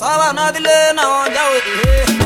Sala na dile na